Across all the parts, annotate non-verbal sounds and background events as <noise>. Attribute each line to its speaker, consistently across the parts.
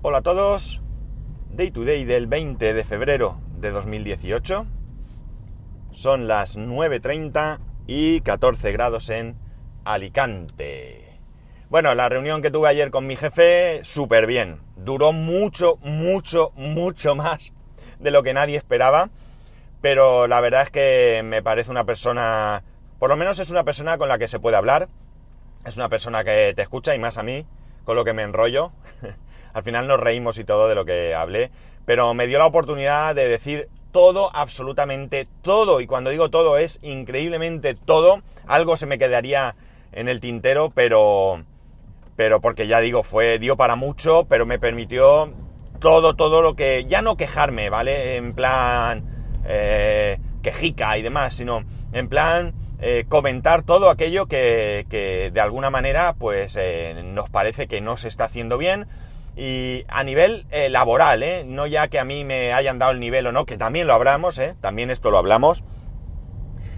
Speaker 1: Hola a todos, Day to Day del 20 de febrero de 2018. Son las 9.30 y 14 grados en Alicante. Bueno, la reunión que tuve ayer con mi jefe, súper bien. Duró mucho, mucho, mucho más de lo que nadie esperaba. Pero la verdad es que me parece una persona, por lo menos es una persona con la que se puede hablar. Es una persona que te escucha y más a mí, con lo que me enrollo. <laughs> Al final nos reímos y todo de lo que hablé, pero me dio la oportunidad de decir todo, absolutamente todo. Y cuando digo todo es increíblemente todo. Algo se me quedaría en el tintero, pero, pero porque ya digo, fue, dio para mucho, pero me permitió todo, todo lo que, ya no quejarme, ¿vale? En plan, eh, quejica y demás, sino en plan, eh, comentar todo aquello que, de alguna manera, pues, eh, nos parece que no se está haciendo bien y a nivel eh, laboral, ¿eh? no ya que a mí me hayan dado el nivel o no, que también lo hablamos, ¿eh? también esto lo hablamos,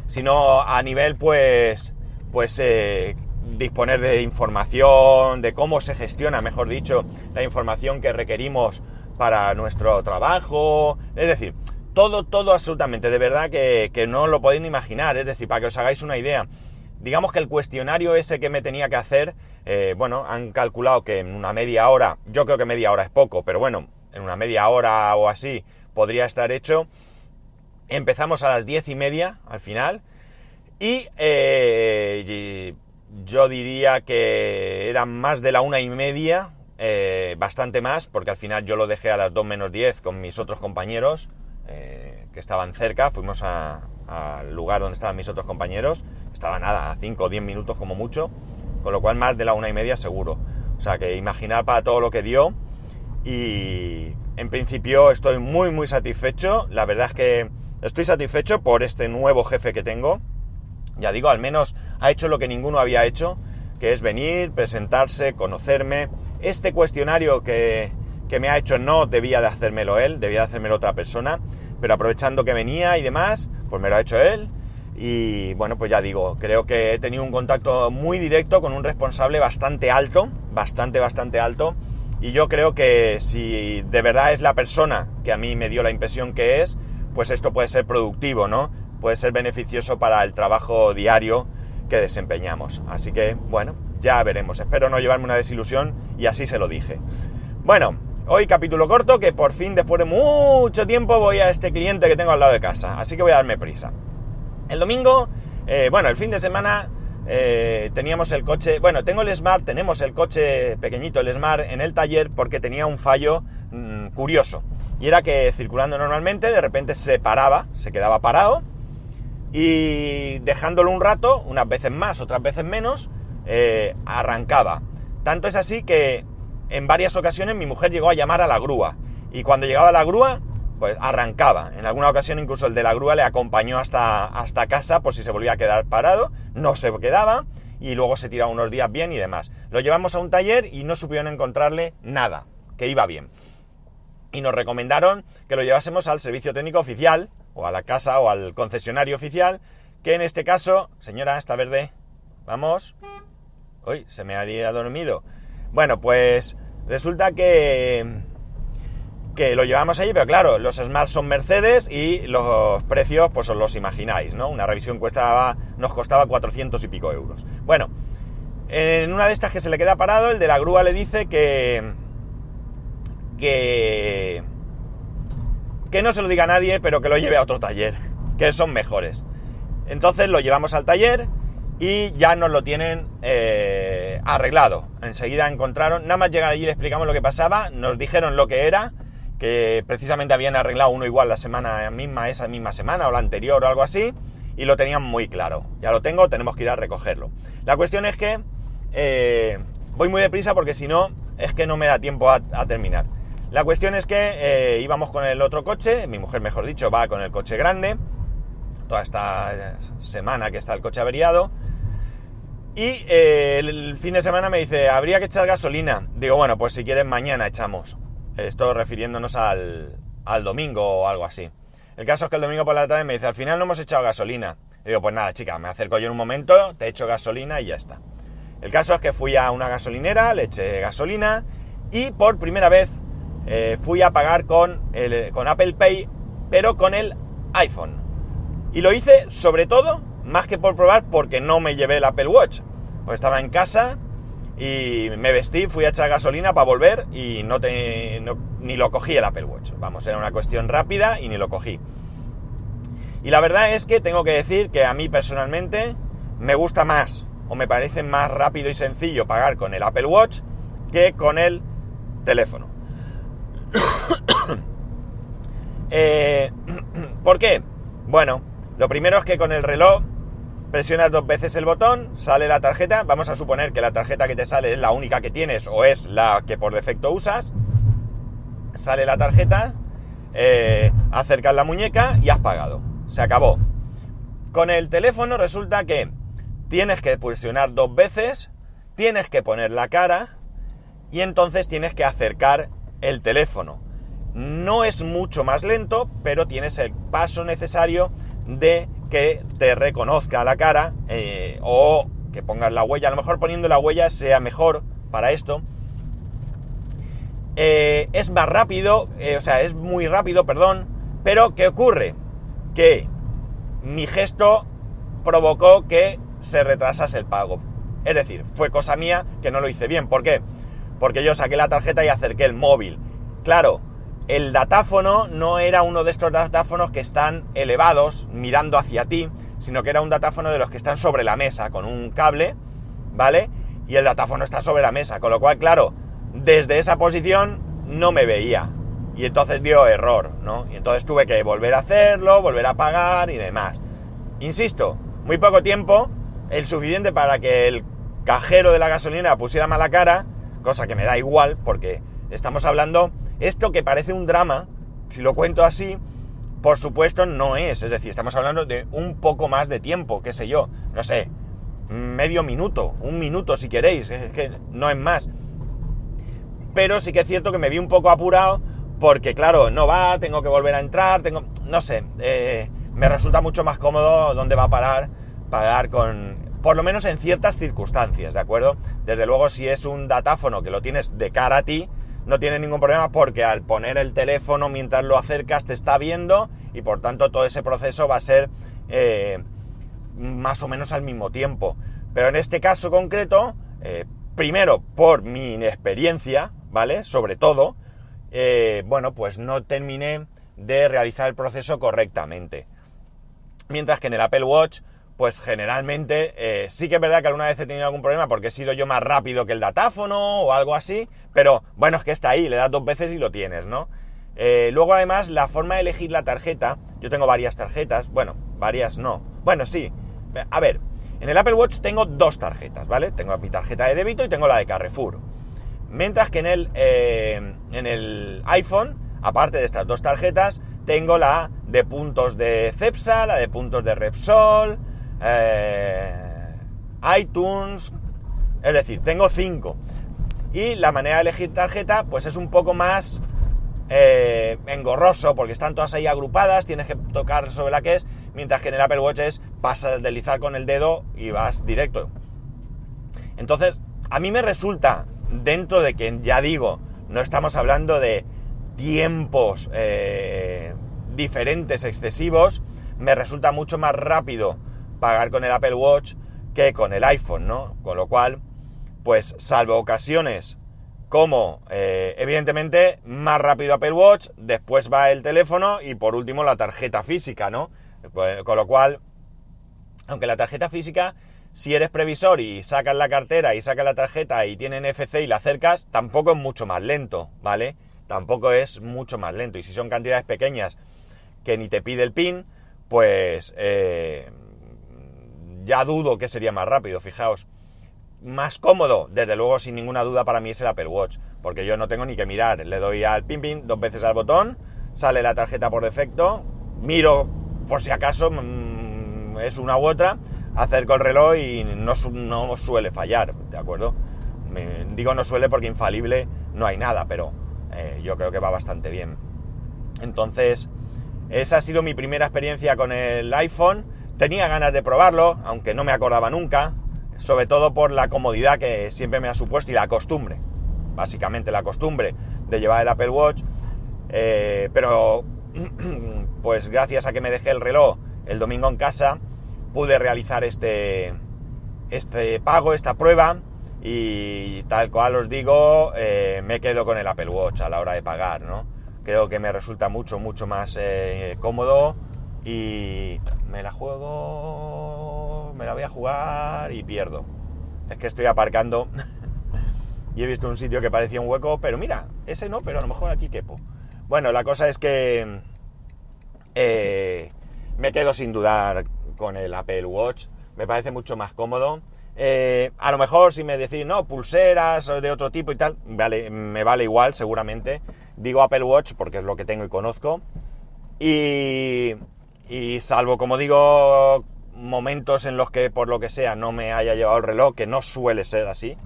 Speaker 1: sino a nivel pues, pues eh, disponer de información, de cómo se gestiona, mejor dicho, la información que requerimos para nuestro trabajo, es decir, todo, todo absolutamente, de verdad que, que no lo podéis ni imaginar, es decir, para que os hagáis una idea, digamos que el cuestionario ese que me tenía que hacer, eh, bueno, han calculado que en una media hora, yo creo que media hora es poco, pero bueno, en una media hora o así podría estar hecho. Empezamos a las diez y media al final y, eh, yo diría que eran más de la una y media, eh, bastante más, porque al final yo lo dejé a las dos menos diez con mis otros compañeros eh, que estaban cerca, fuimos al lugar donde estaban mis otros compañeros, estaba nada, a cinco o diez minutos como mucho con lo cual más de la una y media seguro. O sea que imaginar para todo lo que dio y en principio estoy muy muy satisfecho. La verdad es que estoy satisfecho por este nuevo jefe que tengo. Ya digo, al menos ha hecho lo que ninguno había hecho, que es venir, presentarse, conocerme. Este cuestionario que, que me ha hecho no debía de hacérmelo él, debía de hacérmelo otra persona, pero aprovechando que venía y demás, pues me lo ha hecho él y bueno, pues ya digo, creo que he tenido un contacto muy directo con un responsable bastante alto, bastante, bastante alto. Y yo creo que si de verdad es la persona que a mí me dio la impresión que es, pues esto puede ser productivo, ¿no? Puede ser beneficioso para el trabajo diario que desempeñamos. Así que, bueno, ya veremos. Espero no llevarme una desilusión y así se lo dije. Bueno, hoy capítulo corto que por fin después de mucho tiempo voy a este cliente que tengo al lado de casa. Así que voy a darme prisa. El domingo, eh, bueno, el fin de semana eh, teníamos el coche, bueno, tengo el Smart, tenemos el coche pequeñito, el Smart, en el taller porque tenía un fallo mmm, curioso. Y era que circulando normalmente, de repente se paraba, se quedaba parado y dejándolo un rato, unas veces más, otras veces menos, eh, arrancaba. Tanto es así que en varias ocasiones mi mujer llegó a llamar a la grúa. Y cuando llegaba la grúa, pues arrancaba. En alguna ocasión incluso el de la grúa le acompañó hasta, hasta casa por si se volvía a quedar parado, no se quedaba y luego se tiraba unos días bien y demás. Lo llevamos a un taller y no supieron encontrarle nada, que iba bien. Y nos recomendaron que lo llevásemos al servicio técnico oficial, o a la casa o al concesionario oficial, que en este caso, señora, está verde, vamos. Uy, se me había dormido. Bueno, pues resulta que que lo llevamos allí, pero claro, los Smart son Mercedes y los precios, pues os los imagináis, ¿no? Una revisión cuesta, nos costaba 400 y pico euros. Bueno, en una de estas que se le queda parado, el de la grúa le dice que... que... que no se lo diga a nadie, pero que lo lleve a otro taller, que son mejores. Entonces lo llevamos al taller y ya nos lo tienen eh, arreglado. Enseguida encontraron, nada más llegar allí le explicamos lo que pasaba, nos dijeron lo que era que precisamente habían arreglado uno igual la semana misma, esa misma semana o la anterior o algo así, y lo tenían muy claro. Ya lo tengo, tenemos que ir a recogerlo. La cuestión es que eh, voy muy deprisa porque si no, es que no me da tiempo a, terminar. La cuestión es que eh, íbamos con el otro coche, mi mujer mejor dicho va con el coche grande, toda esta semana que está el coche averiado, y eh, el fin de semana me dice, habría que echar gasolina. Digo, bueno, pues si quieres mañana echamos. Esto refiriéndonos al, al, domingo o algo así. El caso es que el domingo por la tarde me dice, al final no hemos echado gasolina. Y digo, pues nada, chica, me acerco yo en un momento, te echo gasolina y ya está. El caso es que fui a una gasolinera, le eché gasolina y por primera vez eh, fui a pagar con, con Apple Pay, pero con el iPhone. Y lo hice sobre todo, más que por probar, porque no me llevé el Apple Watch. Pues estaba en casa y me vestí, fui a echar gasolina para volver y no, te, ni lo cogí el Apple Watch. Vamos, era una cuestión rápida y ni lo cogí. Y la verdad es que tengo que decir que a mí personalmente me gusta más o me parece más rápido y sencillo pagar con el Apple Watch que con el teléfono. <coughs> Eh, <coughs> ¿Por qué? Bueno, lo primero es que con el reloj presionas dos veces el botón, sale la tarjeta, vamos a suponer que la tarjeta que te sale es la única que tienes o es la que por defecto usas, sale la tarjeta, eh, acercas la muñeca y has pagado, se acabó. Con el teléfono resulta que tienes que presionar dos veces, tienes que poner la cara y entonces tienes que acercar el teléfono. No es mucho más lento, pero tienes el paso necesario de que te reconozca la cara eh, o que pongas la huella. A lo mejor poniendo la huella sea mejor para esto. Eh, es más rápido, eh, o sea, es muy rápido, perdón. Pero ¿qué ocurre? Que mi gesto provocó que se retrasase el pago. Es decir, fue cosa mía que no lo hice bien. ¿Por qué? Porque yo saqué la tarjeta y acerqué el móvil. Claro, el datáfono no era uno de estos datáfonos que están elevados mirando hacia ti, sino que era un datáfono de los que están sobre la mesa con un cable, ¿vale? Y el datáfono está sobre la mesa, con lo cual, claro, desde esa posición no me veía. Y entonces dio error, ¿no? Y entonces tuve que volver a hacerlo, volver a pagar y demás. Insisto, muy poco tiempo el suficiente para que el cajero de la gasolina pusiera mala cara, cosa que me da igual porque estamos hablando, esto que parece un drama, si lo cuento así, por supuesto no es, es decir, estamos hablando de un poco más de tiempo, qué sé yo, no sé, medio minuto, un minuto si queréis, es que no es más. Pero sí que es cierto que me vi un poco apurado porque claro, no va, tengo que volver a entrar, tengo, no sé, eh, me resulta mucho más cómodo dónde va a parar pagar con, por lo menos en ciertas circunstancias, ¿de acuerdo? Desde luego, si es un datáfono que lo tienes de cara a ti, no tiene ningún problema porque al poner el teléfono mientras lo acercas te está viendo y por tanto todo ese proceso va a ser eh, más o menos al mismo tiempo. Pero en este caso concreto, eh, primero por mi inexperiencia, ¿vale? Sobre todo, eh, bueno, pues no terminé de realizar el proceso correctamente. Mientras que en el Apple Watch pues generalmente eh, sí que es verdad que alguna vez he tenido algún problema porque he sido yo más rápido que el datáfono o algo así, pero bueno, es que está ahí, le das dos veces y lo tienes, ¿no? Eh, luego además la forma de elegir la tarjeta, yo tengo varias tarjetas, bueno, varias no, bueno, sí, a ver, en el Apple Watch tengo dos tarjetas, ¿vale? Tengo mi tarjeta de débito y tengo la de Carrefour. Mientras que en el, eh, en el iPhone, aparte de estas dos tarjetas, tengo la de puntos de Cepsa, la de puntos de Repsol, eh, iTunes, es decir, tengo cinco. Y la manera de elegir tarjeta, pues es un poco más eh, engorroso, porque están todas ahí agrupadas, tienes que tocar sobre la que es, mientras que en el Apple Watch es pasar, deslizar con el dedo y vas directo. Entonces, a mí me resulta, dentro de que ya digo, no estamos hablando de tiempos eh, diferentes, excesivos, me resulta mucho más rápido pagar con el Apple Watch que con el iPhone, ¿no? Con lo cual, pues salvo ocasiones como, eh, evidentemente, más rápido Apple Watch, después va el teléfono y por último la tarjeta física, ¿no? Pues, con lo cual, aunque la tarjeta física, si eres previsor y sacas la cartera y sacas la tarjeta y tiene NFC y la acercas, tampoco es mucho más lento, ¿vale? Tampoco es mucho más lento. Y si son cantidades pequeñas que ni te pide el PIN, pues eh, ya dudo que sería más rápido, fijaos. Más cómodo, desde luego, sin ninguna duda, para mí es el Apple Watch, porque yo no tengo ni que mirar. Le doy al pin pin dos veces al botón, sale la tarjeta por defecto, miro por si acaso mm, es una u otra, acerco el reloj y no, no suele fallar, ¿de acuerdo? Me, digo no suele porque infalible no hay nada, pero eh, yo creo que va bastante bien. Entonces, esa ha sido mi primera experiencia con el iPhone Tenía ganas de probarlo, aunque no me acordaba nunca, sobre todo por la comodidad que siempre me ha supuesto y la costumbre, básicamente la costumbre de llevar el Apple Watch, eh, pero <clears throat> pues gracias a que me dejé el reloj el domingo en casa, pude realizar este, este pago, esta prueba, y tal cual os digo, eh, me quedo con el Apple Watch a la hora de pagar, ¿no? Creo que me resulta mucho, mucho más eh, cómodo y me la juego, me la voy a jugar y pierdo. Es que estoy aparcando <laughs> y he visto un sitio que parecía un hueco, pero mira, ese no, pero a lo mejor aquí quepo. Bueno, la cosa es que eh, me quedo sin dudar con el Apple Watch, me parece mucho más cómodo. Eh, a lo mejor si me decís, no, pulseras de otro tipo y tal, vale, me vale igual seguramente. Digo Apple Watch porque es lo que tengo y conozco. Y, y salvo, como digo, momentos en los que por lo que sea no me haya llevado el reloj, que no suele ser así,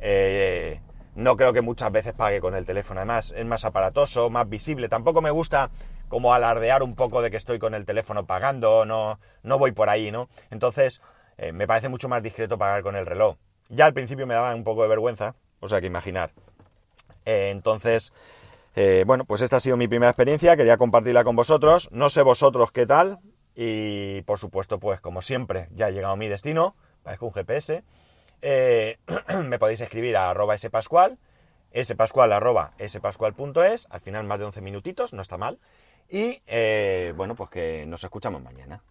Speaker 1: eh, no creo que muchas veces pague con el teléfono. Además, es más aparatoso, más visible. Tampoco me gusta como alardear un poco de que estoy con el teléfono pagando, no, no voy por ahí, ¿no? Entonces, eh, me parece mucho más discreto pagar con el reloj. Ya al principio me daba un poco de vergüenza, o sea que imaginar. Eh, entonces, eh, bueno, pues esta ha sido mi primera experiencia, quería compartirla con vosotros. No sé vosotros qué tal, y por supuesto, pues como siempre, ya he llegado a mi destino, parezco un GPS. <clears throat> me podéis escribir a arroba spascual, spascual arroba spascual.es, al final más de 11 minutitos, no está mal. Y bueno, pues que nos escuchamos mañana.